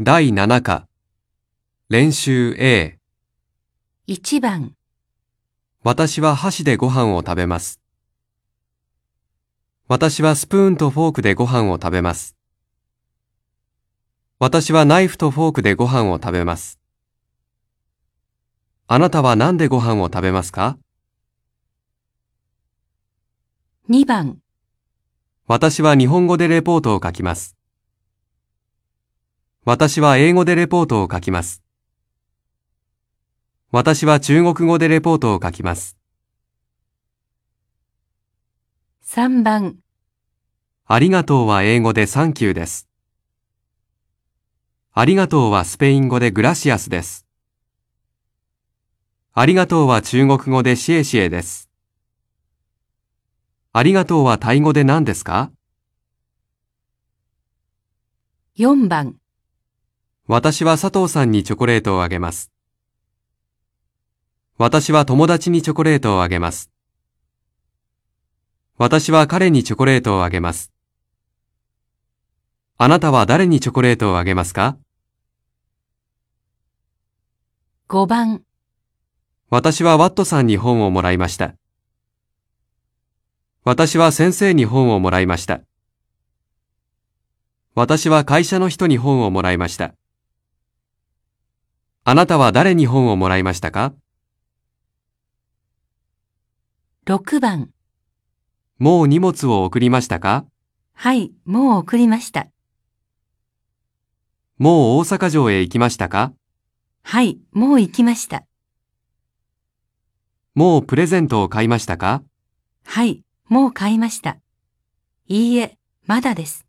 第7課練習 A 1番、私は箸でご飯を食べます。私はスプーンとフォークでご飯を食べます。私はナイフとフォークでご飯を食べます。あなたは何でご飯を食べますか？2番、私は日本語でレポートを書きます。私は英語でレポートを書きます。私は中国語でレポートを書きます。3番、ありがとうは英語でサンキューです。ありがとうはスペイン語でグラシアスです。ありがとうは中国語でシエシエです。ありがとうはタイ語で何ですか？4番、私は佐藤さんにチョコレートをあげます。私は友達にチョコレートをあげます。私は彼にチョコレートをあげます。あなたは誰にチョコレートをあげますか？5番、私はワットさんに本をもらいました。私は先生に本をもらいました。私は会社の人に本をもらいました。あなたは誰に本をもらいましたか？6番、もう荷物を送りましたか？はい、もう送りました。もう大阪城へ行きましたか？はい、もう行きました。もうプレゼントを買いましたか？はい、もう買いました。いいえ、まだです。